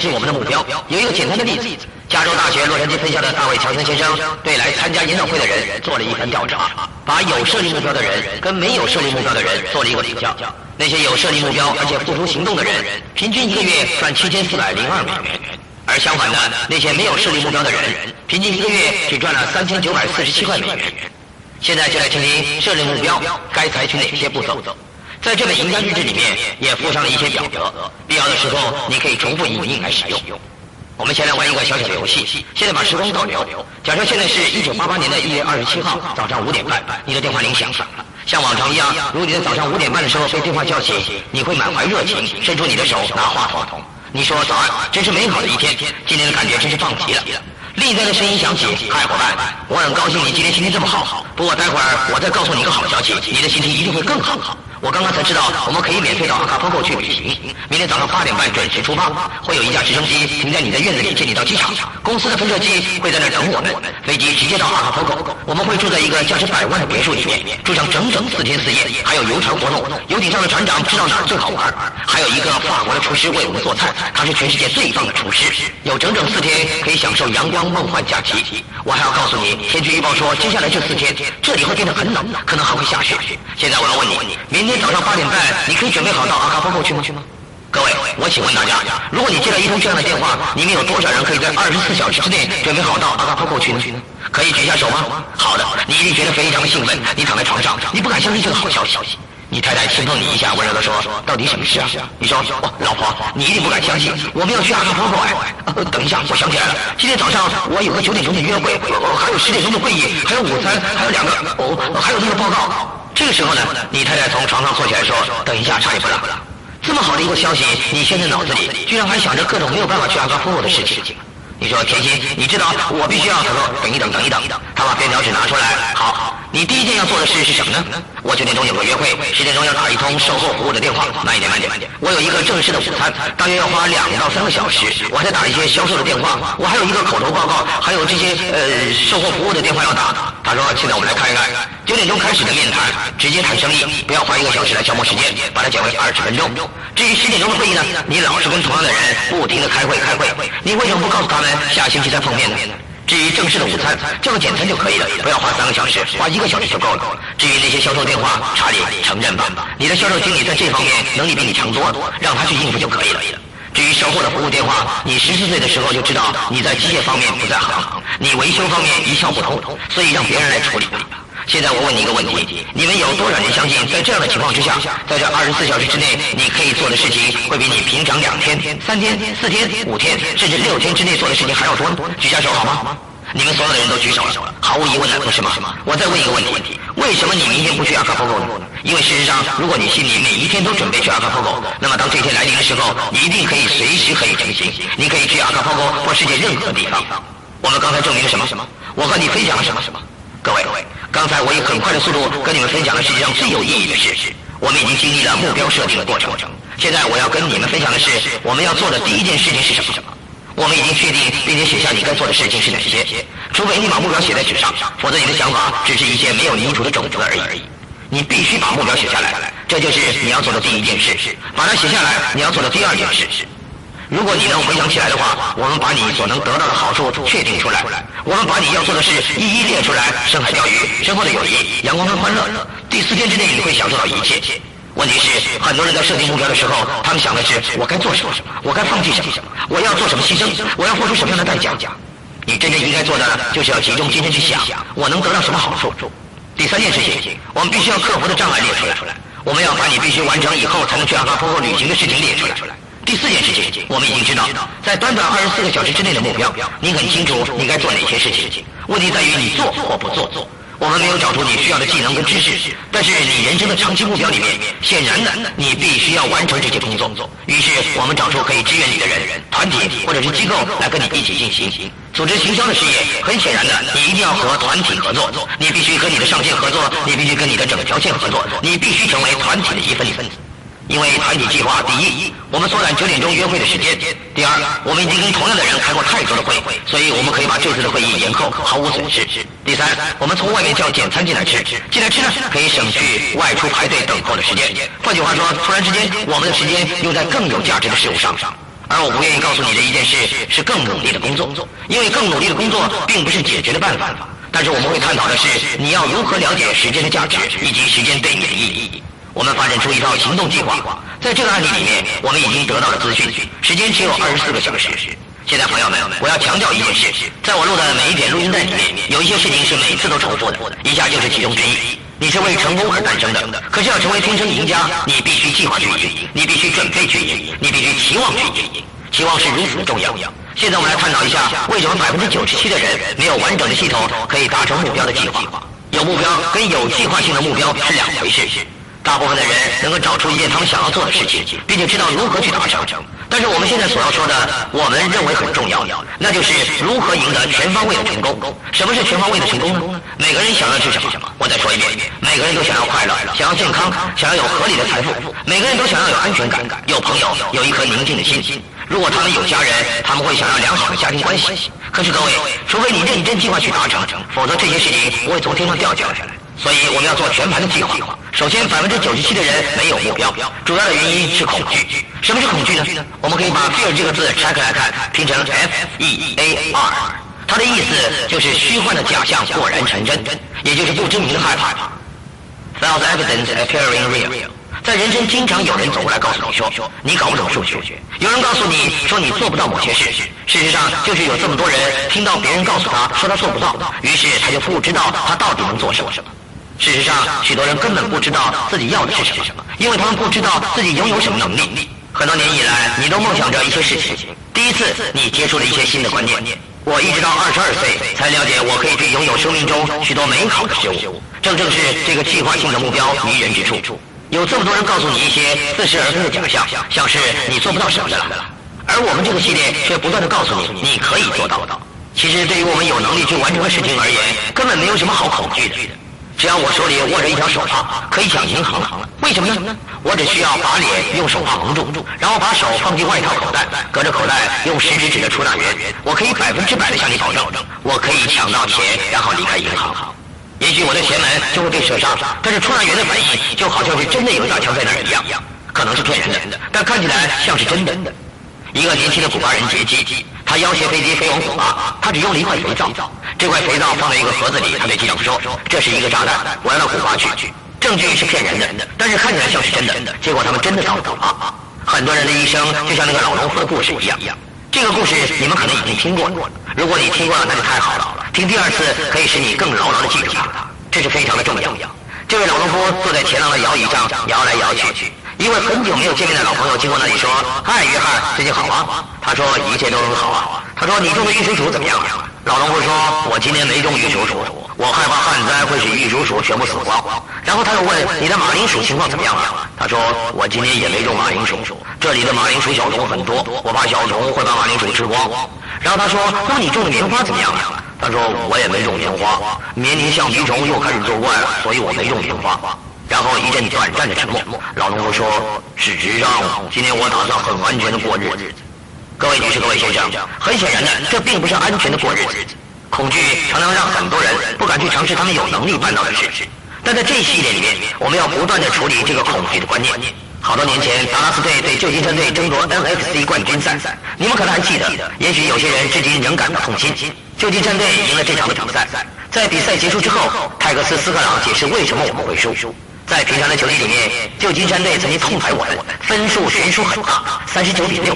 是。我们的目标。有一个简单的例子：加州大学洛杉矶分校的大卫乔森先生对来参加研讨会的人做了一番调查，把有设立目标的人跟没有设立目标的人做了一个比较。那些有设立目标而且付出行动的人，平均一个月赚七千四百零二美元；而相反的，那些没有设立目标的人，平均一个月只赚了三千九百四十七块美元。现在就来听听设立目标该采取哪些步骤。在这本赢家日志里面也附上了一些表格，必要的时候你可以重复影印来使用。我们先来玩一个小小的游戏，现在把时光倒流。假设现在是一九八八年的一月二十七号早上五点半，你的电话铃响了。像往常一样，如果你在早上五点半的时候被电话叫醒，你会满怀热情伸出你的手拿话筒。你说早安，真是美好的一天，今天的感觉真是棒极了。另一端的声音响起：“嗨，伙伴，我很高兴你今天心情这么好。不过待会儿我再告诉你一个好消息，你的心情一定会更好。”我刚刚才知道，我们可以免费到阿卡波克去旅行。明天早上八点半准时出发，会有一架直升机停在你的院子里接你到机场。公司的喷射机会在那儿等我们，飞机直接到阿卡波克。我们会住在一个价值百万的别墅里面，住上整整四天四夜，还有游船活动。游艇上的船长知道哪儿最好玩，还有一个法国的厨师为我们做菜，他是全世界最棒的厨师。有整整四天可以享受阳光梦幻假期。我还要告诉你，天气预报说接下来这四天这里会变得很冷，可能还会下雪。现在我要问你，明。今天早上八点半，你可以准备好到阿卡波克去吗？各位，我请问大家，如果你接到一通这样的电话，你们有多少人可以在二十四小时之内准备好到阿卡波克去呢？可以举下手吗？好的，你一定觉得非常的兴奋。你躺在床上，你不敢相信这个好消息。你太太轻碰你一下，温柔的说：“到底什么事啊？”你说：“老婆，你一定不敢相信，我们要去阿卡波克哎！等一下，我想起来了，今天早上我有个九点钟的约会，还有十点钟的会议，还有午餐，还有两个哦，还有那个报告。”这个时候呢，你太太从床上坐起来说：“等一下，差一步了。这么好的一个消息，你现在脑子里居然还想着各种没有办法去阿卡波的事情。你说甜心，你知道我必须要……他说等一等，等一等。他把便条纸拿出来，好。”你第一件要做的事是什么呢？我九点钟有个约会，十点钟要打一通售后服务的电话。慢一点，慢一点，慢一点。我有一个正式的午餐，大约要花两到三个小时。我还打一些销售的电话，我还有一个口头报告，还有这些呃售后服务的电话要打。他说：“现在我们来看一看，九点钟开始的面谈，直接谈生意，不要花一个小时来消磨时间，把它减为二十分钟。至于十点钟的会议呢，你老是跟同样的人不停的开会开会，你为什么不告诉他们下星期再碰面呢？”至于正式的午餐，叫个简餐就可以了，不要花三个小时，花一个小时就够了。至于那些销售电话，查理承认吧，你的销售经理在这方面能力比你强多了，让他去应付就可以了。至于售后的服务电话，你十四岁的时候就知道你在机械方面不在行，你维修方面一窍不通，所以让别人来处理。现在我问你一个问题：你们有多少人相信，在这样的情况之下，在这二十四小时之内，你可以做的事情会比你平常两天、三天、四天、五天，甚至六天之内做的事情还要多？举下手好吗？你们所有的人都举手了，毫无疑问的，不是吗？我再问一个问题：为什么你明天不去阿卡波狗呢？因为事实上，如果你心里每一天都准备去阿卡波狗，那么当这天来临的时候，你一定可以随时可以成行。你可以去阿卡波狗或世界任何地方。我们刚才证明了什么？什么？我和你分享了什么？什么？各位，刚才我以很快的速度跟你们分享了世界上最有意义的事。我们已经经历了目标设定的过程。现在我要跟你们分享的是，我们要做的第一件事情是什么？我们已经确定并且写下你该做的事情是哪些。除非你把目标写在纸上，否则你的想法只是一些没有泥土的种子而已。你必须把目标写下来，这就是你要做的第一件事。把它写下来，你要做的第二件事。如果你能回想起来的话，我们把你所能得到的好处确定出来，我们把你要做的事一一列出来：深海钓鱼、深厚的友谊、阳光跟欢乐。第四天之内你会享受到一切。问题是，很多人在设定目标的时候，他们想的是：我该做什么？我该放弃什么？我要做什么牺牲？我要付出什么样的代价？你真正应该做的，就是要集中精神去想：我能得到什么好处？第三件事情，我们必须要克服的障碍列出来。我们要把你必须完成以后才能去阿卡波克旅行的事情列出来。第四件事情，我们已经知道，在短短二十四个小时之内的目标，你很清楚你该做哪些事情。问题在于你做或不做。我们没有找出你需要的技能跟知识，但是你人生的长期目标里面，显然的你必须要完成这些工作。于是我们找出可以支援你的人、团体或者是机构来跟你一起进行组织行销的事业。很显然的，你一定要和团体合作，你必须和你的上线合作，你必须跟你的整条线合作，你必须成为团体的一份子。因为团体计划，第一，我们缩短九点钟约会的时间；第二，我们已经跟同样的人开过太多的会，所以我们可以把这次的会议延后，毫无损失；第三，我们从外面叫简餐进来吃，进来吃呢可以省去外出排队等候的时间。换句话说，突然之间，我们的时间用在更有价值的事物上。而我不愿意告诉你的一件事是更努力的工作，因为更努力的工作并不是解决的办法。但是我们会探讨的是你要如何了解时间的价值以及时间对你的意义。我们发展出一套行动计划，在这个案例里面，我们已经得到了资讯，时间只有二十四个小时。现在，朋友们，我要强调一件事：在我录的每一点录音带里面，有一些事情是每次都重复的，以下就是其中之一。你是为成功而诞生的，可是要成为天生赢家，你必须计划去赢，你必须准备去赢，你必须期望去赢。期望是如此的重要。现在我们来探讨一下，为什么百分之九十七的人没有完整的系统可以达成目标的计划？有目标跟有计划性的目标是两回事。大部分的人能够找出一件他们想要做的事情，并且知道如何去达成。但是我们现在所要说的，我们认为很重要，那就是如何赢得全方位的成功。什么是全方位的成功呢？每个人想要的是什么？我再说一遍，每个人都想要快乐，想要健康，想要有合理的财富。每个人都想要有安全感，有朋友，有一颗宁静的心。如果他们有家人，他们会想要良好的家庭关系。可是各位，除非你认真计划去达成，否则这些事情不会从天上掉下来。所以我们要做全盘的计划。首先，百分之九十七的人没有目标，主要的原因是恐惧。什么是恐惧呢？我们可以把 “fear” 这个字拆开来看，拼成 F-E-A-R，它的意思就是虚幻的假象果然成真，也就是不知名的害怕。False evidence appearing real。在人生，经常有人走过来告诉你说：“你搞不懂数学。”有人告诉你说你做不到某些事。事实上，就是有这么多人听到别人告诉他说他做不到，于是他就不知道他到底能做什么。事实上，许多人根本不知道自己要的是什么，因为他们不知道自己拥有什么能力。很多年以来，你都梦想着一些事情。第一次，你接触了一些新的观念。我一直到二十二岁才了解，我可以去拥有生命中许多美好的事物。正正是这个计划性的目标迷人之处。有这么多人告诉你一些似是而非的假象，像是你做不到什么的了。而我们这个系列却不断的告诉你，你可以做到。其实，对于我们有能力去完成的事情而言，根本没有什么好恐惧的。只要我手里握着一条手帕，可以抢银行了。为什么呢？我只需要把脸用手帕蒙住，然后把手放进外套口袋，隔着口袋用食指指着出纳员，我可以百分之百的向你保证，我可以抢到钱，然后离开银行。也许我的前门就会被射伤，但是出纳员的反应就好像是真的有一把枪在那儿一样，可能是骗人的，但看起来像是真的。一个年轻的古巴人劫机。他要挟飞机飞往古巴，他只用了一块肥皂。这块肥皂放在一个盒子里，他对机长说：“这是一个炸弹，我要到古巴去。”证据是骗人的，但是看起来像是真的。结果他们真的到了古巴。很多人的一生就像那个老农夫的故事一样。这个故事你们可能已经听过了。如果你听过了，那就太好了。听第二次可以使你更牢牢的记住它，这是非常的重要。这位老农夫坐在前廊的摇椅上摇来摇去。一位很久没有见面的老朋友经过那里说：“嗨，约翰，最近好吗？”他说：“一切都很好啊。”他说：“你种的玉蜀黍怎么样？”老农夫说：“我今年没种玉蜀黍，我害怕旱灾会使玉蜀黍全部死光。”然后他又问：“你的马铃薯情况怎么样了？”他说：“我今年也没种马铃薯，这里的马铃薯小虫很多，我怕小虫会把马铃薯吃光。”然后他说：“那你种的棉花怎么样了？”他说：“我也没种棉花，明年橡皮虫又开始作怪了，所以我没种棉花。”然后一阵短暂的沉默，老农夫说：“事实上，今天我打算很安全的过日子。”各位女士、各位先生，很显然的，这并不是安全的过日子。恐惧常常让很多人不敢去尝试他们有能力办到的事。但在这一系列里面，我们要不断的处理这个恐惧的观念。好多年前，达拉斯队对旧金山队争夺 NFC 冠军赛，你们可能还记得，也许有些人至今仍感到痛心。旧金山队赢了这场的比赛，在比赛结束之后，泰克斯斯克朗解释为什么我们会输。在平常的球季里面，旧金山队曾经痛宰我们，分数悬殊很大，三十九比六。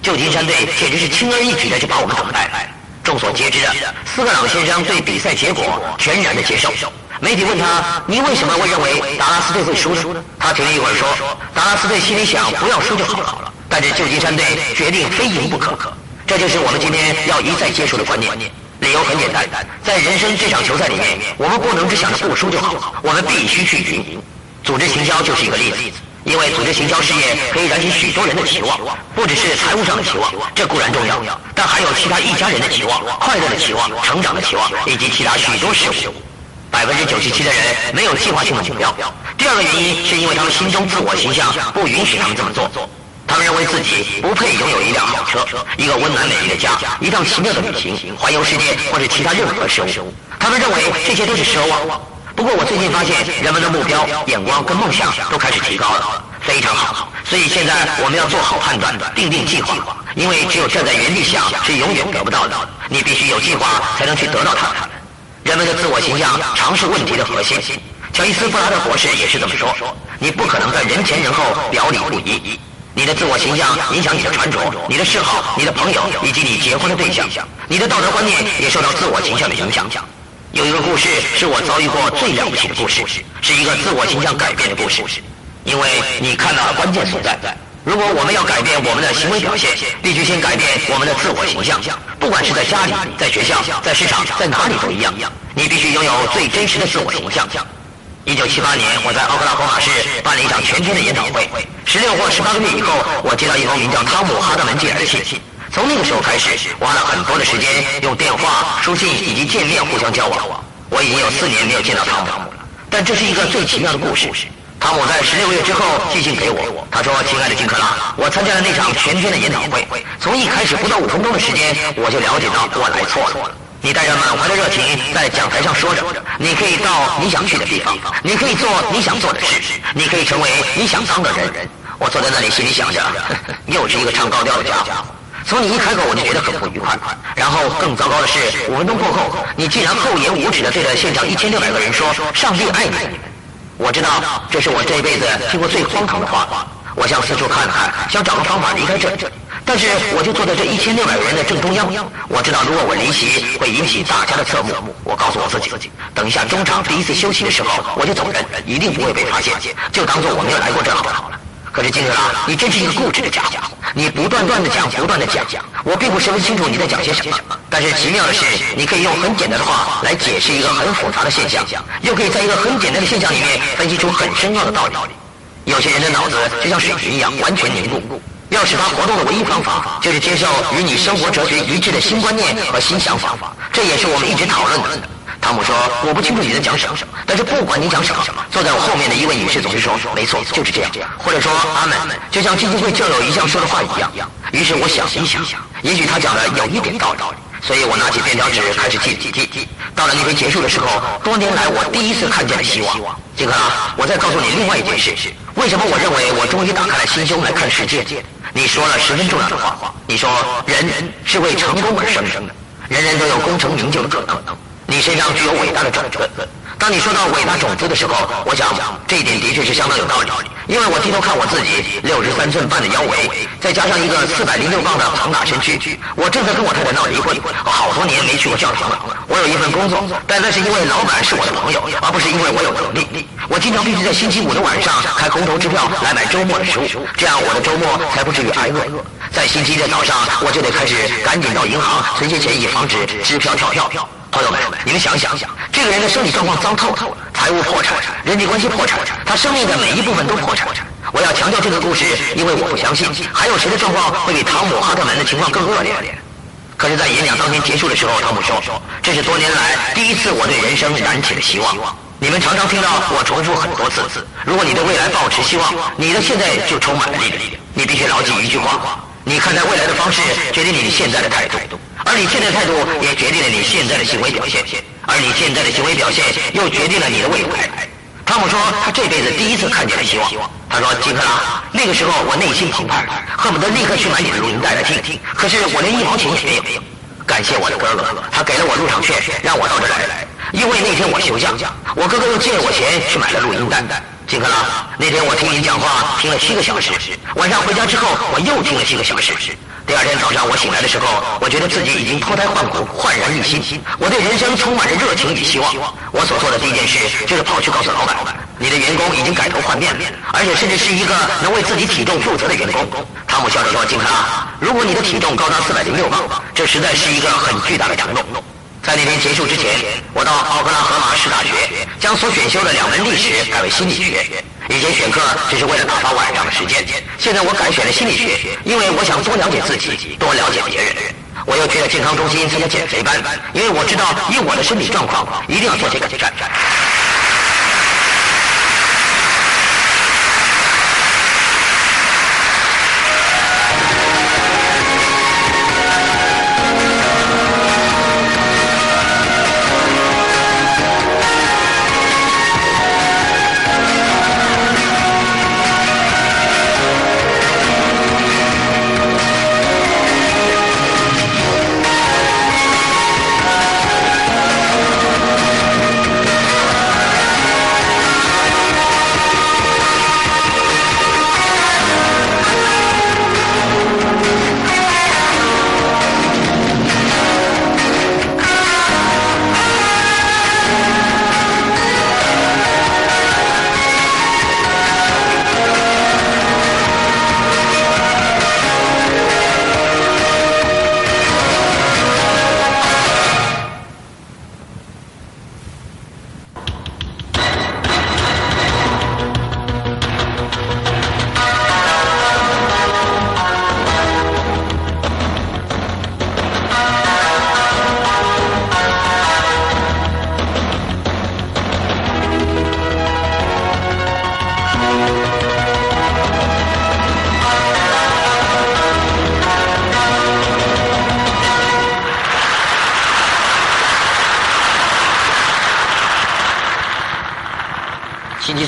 旧金山队简直是轻而易举的就把我们打败。众所皆知的，斯克朗先生对比赛结果全然的接受。媒体问他：“你为什么会认为达拉斯队会输呢？”他停了一会儿说：“达拉斯队心里想不要输就好了，但是旧金山队决定非赢不可。这就是我们今天要一再接受的观念。”理由很简单，在人生这场球赛里面，我们不能只想着不输就好，我们必须去赢。组织行销就是一个例子，因为组织行销事业可以燃起许多人的期望，不只是财务上的期望，这固然重要，但还有其他一家人的期望、快乐的期望、成长的期望，以及其他许多事物。百分之九十七的人没有计划性的目标。第二个原因是因为他们心中自我形象不允许他们这么做。他们认为自己不配拥有一辆好车、一个温暖美丽的家、一趟奇妙的旅行、环游世界或者其他任何事物。他们认为这些都是奢望。不过我最近发现，人们的目标、眼光跟梦想都开始提高了，非常好。所以现在我们要做好判断，定定计划。因为只有站在原地想是永远得不到的，你必须有计划才能去得到它们。人们的自我形象常是问题的核心。乔伊斯·布拉德博士也是这么说。你不可能在人前人后表里不一。你的自我形象影响你的穿着、你的嗜好、你的朋友以及你结婚的对象。你的道德观念也受到自我形象的影响。有一个故事是我遭遇过最了不起的故事，是一个自我形象改变的故事。因为你看到了关键所在。如果我们要改变我们的行为表现，必须先改变我们的自我形象。不管是在家里、在学校、在市场、在哪里都一样。你必须拥有最真实的自我形象。一九七八年，我在奥克拉荷马市办了一场全天的研讨会。十六或十八个月以后，我接到一封名叫汤姆·哈德门寄来的信。从那个时候开始，花了很多的时间用电话、书信以及见面互相交往。我已经有四年没有见到汤姆了。但这是一个最奇妙的故事。汤姆在十六个月之后寄信给我，他说：“亲爱的金克拉，我参加了那场全天的研讨会。从一开始不到五分钟的时间，我就了解到我来错了。你带着满怀的热情在讲台上说着，你可以到你想去的地方，你可以做你想做的事，你可以成为你想当的人。我坐在那里心里想着，又是一个唱高调的家伙。从你一开口我就觉得很不愉快。然后更糟糕的是，五分钟过后，你竟然厚颜无耻地对着现场一千六百个人说：上帝爱你。”我知道这是我这辈子听过最荒唐的话。我想四处看看，想找个方法离开这里。但是我就坐在这一千六百个人的正中央。我知道如果我离席会引起大家的侧目。我告诉我自己，等一下中场第一次休息的时候我就走人，一定不会被发现。就当做我没有来过这好了。可是金克拉，你真是一个固执的家伙。你不断断的讲，不断的讲。我并不十分清楚你在讲些什么。但是奇妙的是，你可以用很简单的话来解释一个很复杂的现象，又可以在一个很简单的现象里面分析出很深奥的道理。有些人的脑子就像水一样，完全凝固。要使他活动的唯一方法，就是接受与你生活哲学一致的新观念和新想法。这也是我们一直讨论的。汤姆说：“我不清楚你在讲什么，但是不管你讲什么，坐在我后面的一位女士总是说，没错，就是这样。或者说，阿门，就像基金会教友一向说的话一样。于是我想一想，也许他讲的有一点道理。”所以我拿起便条纸开始记记记。到了那天结束的时候，多年来我第一次看见了希望。金克，我再告诉你另外一件事：为什么我认为我终于打开了心胸来看世界？你说了十分重要的话。你说人是为成功而生的，人人都有功成名就的可能。你身上具有伟大的种子。当你说到伟大种子的时候，我想这一点的确是相当有道理。因为我低头看我自己六十三寸半的腰围，再加上一个四百零六磅的庞大身躯，我正在跟我太太闹离婚，好多年没去过教堂了。我有一份工作，但那是因为老板是我的朋友，而不是因为我有能力。我经常必须在星期五的晚上开空头支票来买周末的食物，这样我的周末才不至于挨饿。在星期一的早上，我就得开始赶紧到银行存些钱，以防止支票跳票。朋友们，你们想想，这个人的身体状况糟透了，财务破产，人际关系破产，他生命的每一部分都破产。我要强调这个故事，因为我不相信还有谁的状况会比汤姆·哈特门的情况更恶劣。可是，在演讲当天结束的时候，汤姆说：“这是多年来第一次我对人生燃起了希望。”你们常常听到我重复很多次：如果你对未来抱持希望，你的现在就充满了力量。你必须牢记一句话：你看待未来的方式，决定你现在的态度。而你现在的态度也决定了你现在的行为表现，而你现在的行为表现又决定了你的未来。汤姆说，他这辈子第一次看见了希望。他说：“金克拉，那个时候我内心澎湃，恨不得立刻去买你的录音带来听。可是我连一毛钱也没有。感谢我的哥哥，他给了我入场券，让我到这来。因为那天我休假，我哥哥又借了我钱去买了录音带。金克拉，那天我听你讲话听了七个小时，晚上回家之后我又听了七个小时。”第二天早上我醒来的时候，我觉得自己已经脱胎换骨、焕然一新。我对人生充满着热情与希望。我所做的第一件事就是跑去告诉老板，你的员工已经改头换面了，而且甚至是一个能为自己体重负责的员工。汤姆笑着说：“金克拉，如果你的体重高达四百零六磅，这实在是一个很巨大的承诺。”在那天结束之前，我到奥克拉荷马市大学，将所选修的两门历史改为心理学。以前选课只是为了打发晚上的时间，现在我改选了心理学，因为我想多了解自己，多了解别人。我又去了健康中心参加减肥班，因为我知道以我的身体状况，一定要做些改善。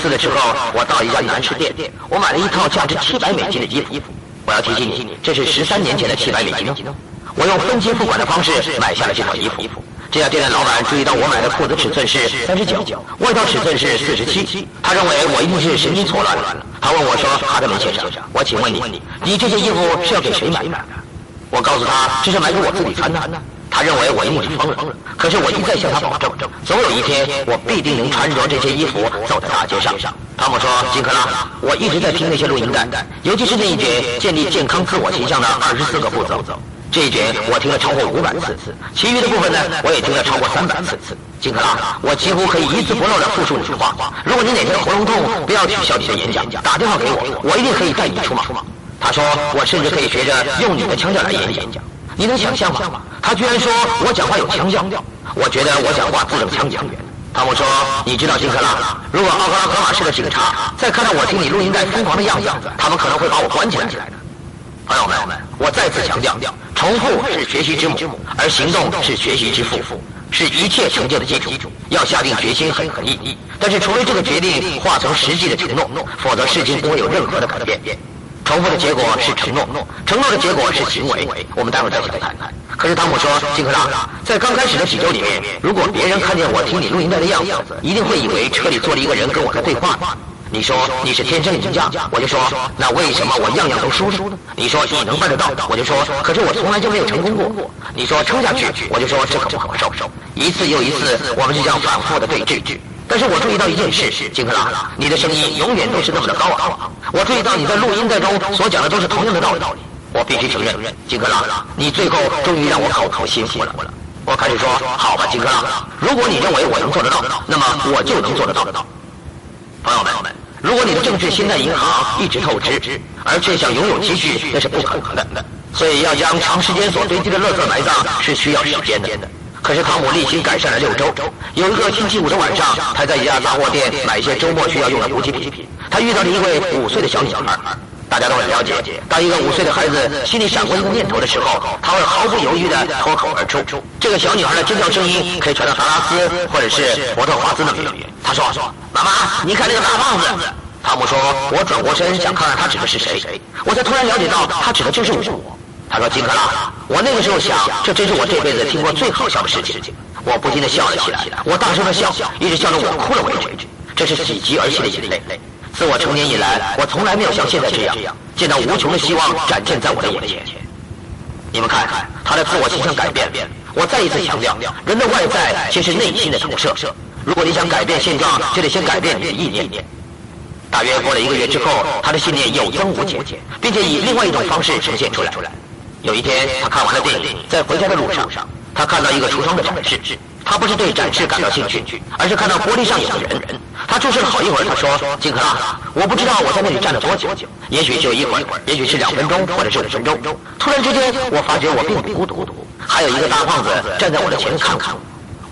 四的时候，我到一家男士店，我买了一套价值七百美金的衣服。我要提醒你，这是十三年前的七百美金。我用分期付款的方式买下了这套衣服。这家店的老板注意到我买的裤子尺寸是三十九，外套尺寸是四十七。他认为我一定是神经错乱了。他问我说：“哈德门先生，我请问你，你这件衣服是要给谁买的？”我告诉他这是买给我自己穿的。他认为我一定是疯了。可是我一再向他保证，总有一天我必定能穿着这些衣服走在大街上。汤姆说：“金克拉，我一直在听那些录音带，尤其是那一卷建立健康自我形象的二十四个步骤。这一卷我听了超过五百次，其余的部分呢，我也听了超过三百次。金克拉，我几乎可以一字不漏地复述你的话。如果你哪天喉咙痛，不要取消你的演讲，打电话给我，我一定可以带你出马。”他说：“我甚至可以学着用你的腔调来演讲。你能想象吗？他居然说我讲话有腔调。我觉得我讲话字正腔圆。”汤姆说：“你知道金克拉，如果奥克拉荷马市的警察再看到我听你录音带疯狂的样子，他们可能会把我关起来。”朋友们，我再次强调，重复是学习之母，而行动是学习之父，是一切成就的基础。要下定决心很易，但是除非这个决定化成实际的承诺，否则事情不会有任何的改变。重复的结果是承诺，承诺的结果是行为。我们待会儿再详谈。可是汤姆说，金克拉，在刚开始的几周里面，如果别人看见我听你录音带的样子，一定会以为车里坐了一个人跟我在对话。你说你是天生赢家，我就说那为什么我样样都输呢？你说你能办得到，我就说可是我从来就没有成功过。你说撑下去，我就说这可不好受。一次又一次，我们就这样反复的对峙。但是我注意到一件事，金克拉，你的声音永远都是那么的高昂。我注意到你在录音带中所讲的都是同样的道理。我必须承认，金克拉，你最后终于让我口服心服了。我开始说，好吧，金克拉，如果你认为我能做得到，那么我就能做得到。朋友们。如果你的正是心在银行一直透支，而却想拥有积蓄，那是不可能的。所以要将长时间所堆积的垃圾埋葬是需要时间的。可是汤姆例行改善了六周，有一个星期五的晚上，他在一家杂货店买一些周末需要用的补给品。他遇到了一位五岁的小女孩。大家都很了解，当一个五岁的孩子心里闪过一个念头的时候，他会毫不犹豫地脱口而出。这个小女孩的尖叫声音可以传到达拉斯或者是博特华兹那么远。他说：“妈妈，你看那个大胖子。”汤姆说：“我转过身想看看他指的是谁。”我才突然了解到，他指的就是我。他说：“金克拉，我那个时候想，这真是我这辈子听过最好笑的事情。”我不禁的笑了起来，我大声的笑，一直笑到我哭了为止。这是喜极而泣的眼泪。自我成年以来，我从来没有像现在这样见到无穷的希望展现在我的眼前。你们看，他的自我形象改变。我再一次强调，人的外在其实内心的投射。如果你想改变现状，就得先改变你的意念。大约过了一个月之后，他的信念有增无减，并且以另外一种方式呈现出来。有一天，他看完了电影，在回家的路上，他看到一个橱窗的展示，他不是对展示感到兴趣，而是看到玻璃上有个人。他注视了好一会儿，他说：“金克拉，我不知道我在那里站了多久，也许就一会儿，也许是两分钟，或者是五分钟。突然之间，我发觉我并不孤独，还有一个大胖子站在我的前面看看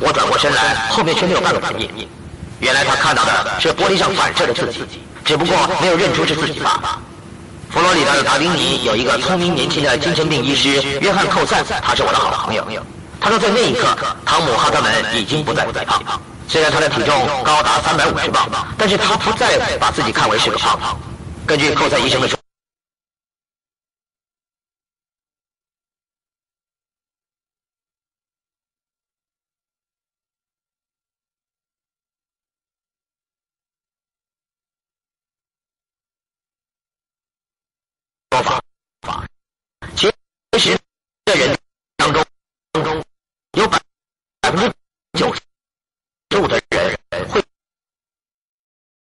我。我转过身来，后面却没有半个反应。原来他看到的是玻璃上反射的自己，只不过没有认出是自己罢了。佛罗里达的达宾尼有一个聪明年轻的精神病医师约翰寇塞，他是我的好朋友。他说，在那一刻，汤姆哈特门已经不再肥胖。虽然他的体重高达三百五十磅，但是他不再把自己看为是个胖胖。根据寇塞医生的说法，其实这人。